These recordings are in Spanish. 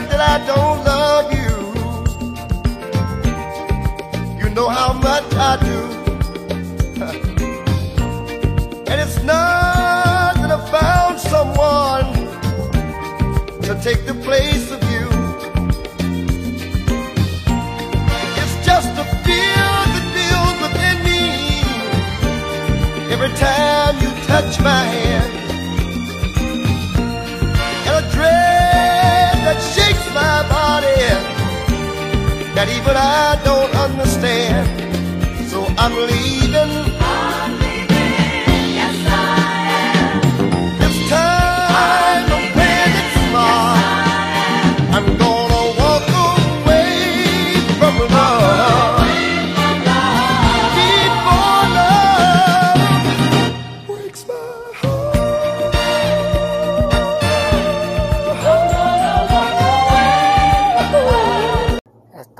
not that I don't love you. You know how much I do. and it's not that I found someone to take the place of you. It's just a fear that builds within me every time you touch my hand. My body that even I don't understand. So I'm leaving.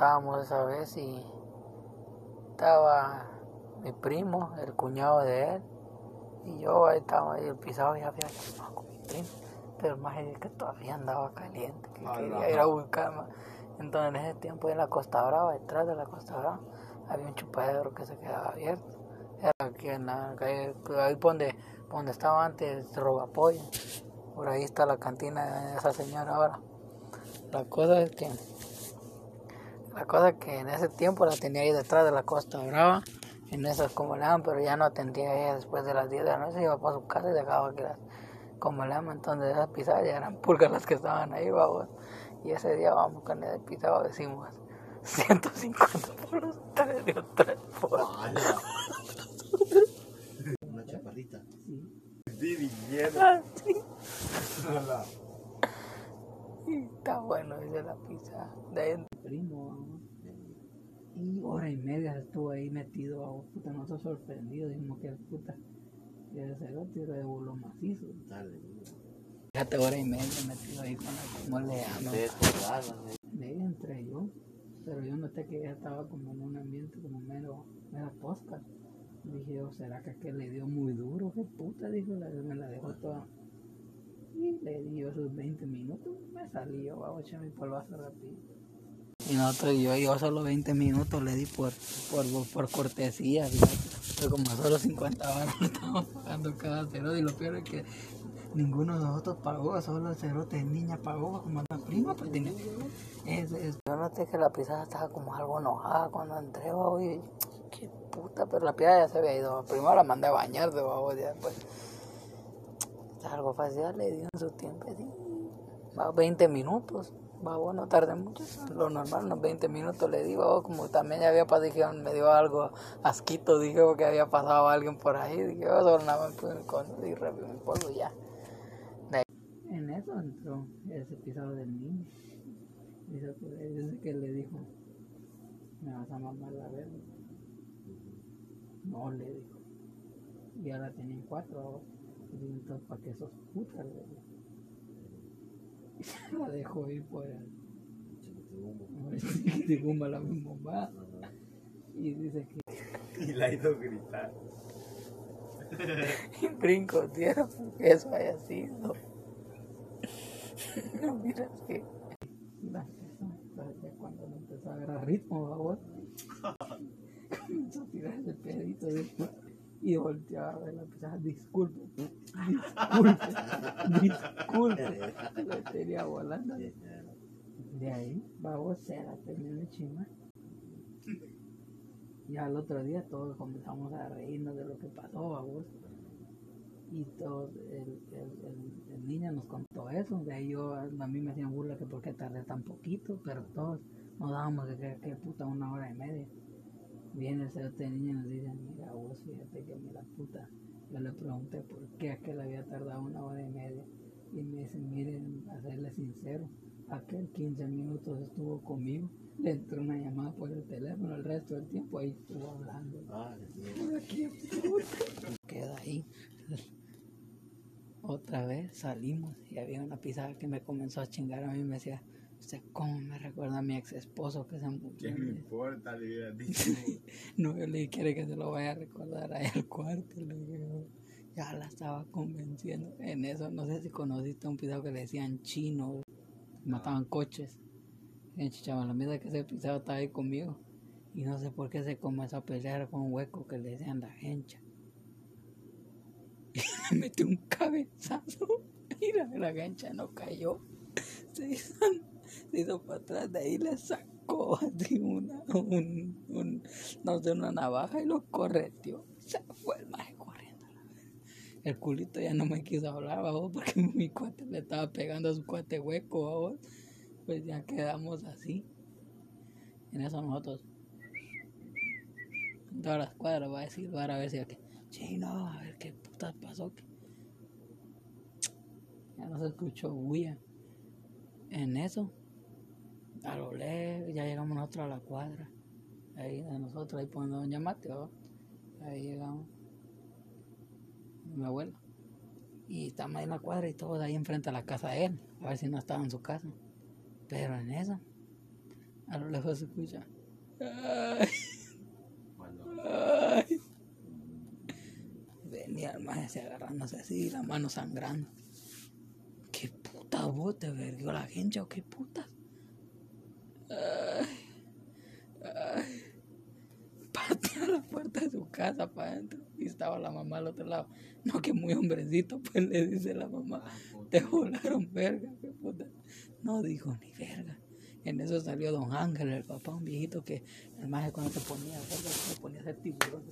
Estábamos esa vez y estaba mi primo, el cuñado de él, y yo ahí estaba ahí el pisado y había chumado con mi primo. Pero el más es que todavía andaba caliente, que quería ir a buscar más. Entonces en ese tiempo en la Costa Brava, detrás de la Costa Brava, había un chupadero que se quedaba abierto. Era aquí en la calle, ahí por donde, donde estaba antes Robapollo. Por ahí está la cantina de esa señora ahora. La cosa es que la cosa que en ese tiempo la tenía ahí detrás de la Costa Brava, en esas como le llaman, pero ya no atendía a ella después de las 10 de la noche, iba para su casa y dejaba que las como le llaman, entonces esas pisadas ya eran pulgas las que estaban ahí, vamos. Y ese día vamos con el pisado, decimos 150 por los tres, dio tres por. Una chaparrita. Ah, sí. Y está bueno, dice la pizza. De primo, vamos. Y hora y media estuvo ahí metido, vamos. Puta, nosotros sorprendidos, dijimos que puta. Que ese cerote era de bulo macizo. Dale. Fíjate, hora y media metido ahí con la, ¿cómo le entré yo, pero yo noté que ella estaba como en un ambiente como mero, mera posca. Dije yo, ¿será que aquel le dio muy duro? ¿Qué puta? Dijo, la, me la dejó toda. Y le di yo esos 20 minutos, me salí yo, vamos a echar mi polvazo rápido. Y nosotros, yo, yo solo 20 minutos le di por, por, por cortesía, fíjate. Pero como solo 50 baros le estábamos pagando cada cerote y lo peor es que ninguno de nosotros pagó, solo el cerote de niña pagó, como la prima, pues tiene. Es, es- Yo noté que la pisada estaba como algo enojada cuando entré, babo, y qué puta, pero la pisada ya se había ido. Primero la mandé a bañar de babo, ya después. Algo fácil le dio en su tiempo, sí. Va 20 minutos. Babo, no tardé mucho. Lo normal, unos 20 minutos le di, babo, como también ya había pasado, me dio algo asquito, dije, porque había pasado alguien por ahí. Dije, yo solo más puse con y rápido mi polvo ya. De En eso entró ese episodio del niño. Dice, dice que le dijo, me vas a mamar la verga. No, le dijo. Y ahora tienen cuatro ahora. Y entonces, ¿para qué sos puta? Le digo. Y se la dejó ir por el... La misma mamá. Y dice que Y la hizo gritar. brinco tierra porque eso haya sido. No, mira que... Ya cuando le empezó a agarrar ritmo. Comenzó a tirar el pedito después y volteaba a ver la pisada. Disculpe, disculpe, disculpe. Le tenía volando. De ahí, babos, se la terminó de chingar. Ya al otro día todos comenzamos a reírnos de lo que pasó, babos. Y todo, el, el, el, el niño nos contó eso. De ahí yo, a mí me hacían burla que por qué tardé tan poquito, pero todos nos dábamos de que, que puta una hora y media. Viene el cerote niño y nos dice, mira vos, fíjate que mira puta. Yo le pregunté por qué aquel había tardado una hora y media. Y me dice, miren, a serle sincero, aquel 15 minutos estuvo conmigo. Le entró una llamada por el teléfono, el resto del tiempo ahí estuvo hablando. Ah, sí. Queda ahí. Otra vez salimos y había una pisada que me comenzó a chingar a mí y me decía, ¿usted cómo me recuerda a mi ex esposo que se murió? ¿Qué me importa? Le hubiera dicho. No, yo le dije, quiere que se lo vaya a recordar ahí al cuarto. Le dije, "No". ya la estaba convenciendo. En eso, no sé si conociste un pisado que le decían chino. mataban coches. Y chaval, la mierda que ese pisado estaba ahí conmigo. Y no sé por qué se comenzó a pelear con un hueco que le decían la hencha. Y le metió un cabezazo. Y la, hencha no cayó. Se hizo, se hizo para atrás, de ahí le sacó así una, un, un, no sé, una navaja y lo correteó. Se fue el maje corriendo. El culito ya no me quiso hablar, babos, porque mi cuate le estaba pegando a su cuate hueco, babos. Pues ya quedamos así. En eso nosotros todas las cuadras va a decir, va a ver si que, chino, a ver qué putas pasó. Ya no se escuchó bulla. En eso, a lo lejos, ya llegamos nosotros a la cuadra. Ahí de nosotros, ahí poniendo Doña Mateo. Ahí llegamos. Mi abuela. Y estamos ahí en la cuadra y todos ahí enfrente a la casa de él. A ver si no estaba en su casa. Pero en eso, a lo lejos se escucha. "Ay". Ay. Venía el maje agarrándose así, la mano sangrando. ¿Qué puta vos te verguió la gente o qué puta? Ay. Ay. La puerta de su casa para adentro y estaba la mamá al otro lado. No, que muy hombrecito, pues le dice la mamá, te volaron verga, qué puta. No dijo ni verga. En eso salió don Ángel, el papá, un viejito que el maje cuando se ponía a hacer, se ponía a hacer tiburón,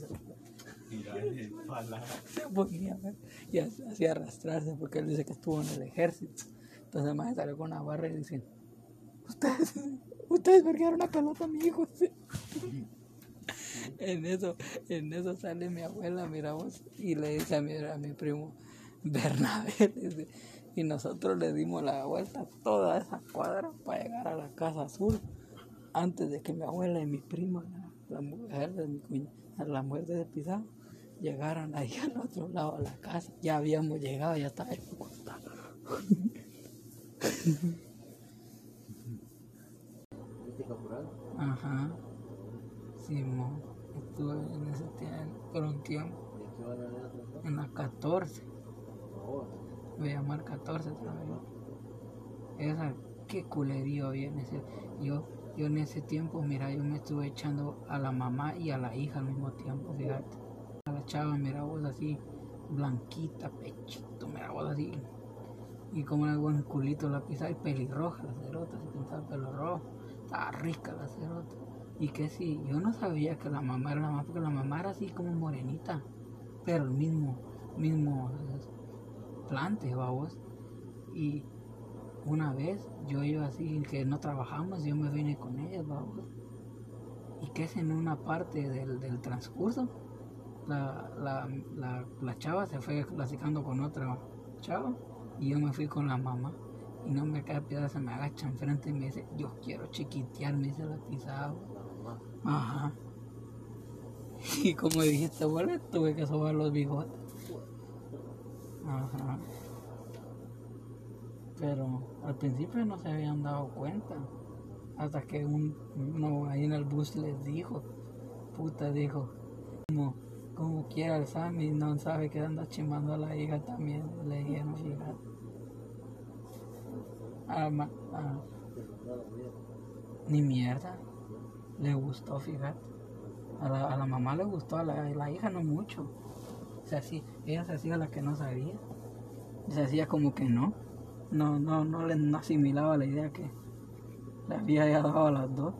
se, ponía a ver, y hacía arrastrarse porque él dice que estuvo en el ejército. Entonces el maje salió con una barra y dice, ustedes, ustedes verguearon una pelota a mi hijo. sí". En eso, en eso sale mi abuela, miramos, y le dice a mi, a mi primo Bernabé, y nosotros le dimos la vuelta a toda esa cuadra para llegar a la casa azul, antes de que mi abuela y mi prima, la, la mujer de mi cuña, la mujer de pisado, llegaran ahí al otro lado de la casa. Ya habíamos llegado, ya estaba Ajá. Simón, estuve en ese tiempo, por un tiempo, en la 14. Por favor. Voy a llamar 14 también. Esa, qué culerío había en ese. Yo, yo en ese tiempo, mira, yo me estuve echando a la mamá y a la hija al mismo tiempo, fíjate. A la chava, mira vos así, blanquita, pechito, mira vos así. Y como era buen culito la pizza y pelirroja la cerota, se pintaba el pelo rojo. Estaba rica la cerota. Y que sí, yo no sabía que la mamá era la mamá, porque la mamá era así como morenita. Pero el mismo, mismo eh, plante, vamos. Y una vez yo iba así, que no trabajamos, yo me vine con ellas, vamos. Y que es en una parte del, del transcurso, la, la, la, la chava se fue platicando con otra chava y yo me fui con la mamá. Y no me cae piedra, se me agacha enfrente y me dice, yo quiero chiquitear, me dice la pisada. Ajá. Y como dijiste, abuela, tuve que sobar los bigotes. Ajá. Pero al principio no se habían dado cuenta. Hasta que un, uno ahí en el bus les dijo, puta, dijo, como, como quiera el Sammy, no sabe que anda chimando a la hija también. Le dijeron, fíjate. Ah, ma- ah, ni mierda. Le gustó, fíjate. A la, a la mamá le gustó, a la, a la hija no mucho. Se hacía, ella se hacía la que no sabía. Se hacía como que no. No, no, no le no asimilaba la idea que le había dado a las dos.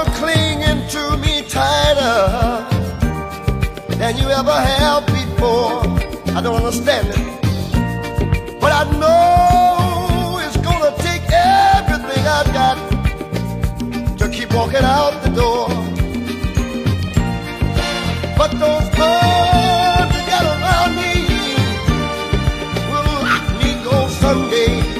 You're clinging to me tighter than you ever have before. I don't understand it. But I know it's gonna take everything I've got to keep walking out the door. But those you got around me will let me go someday.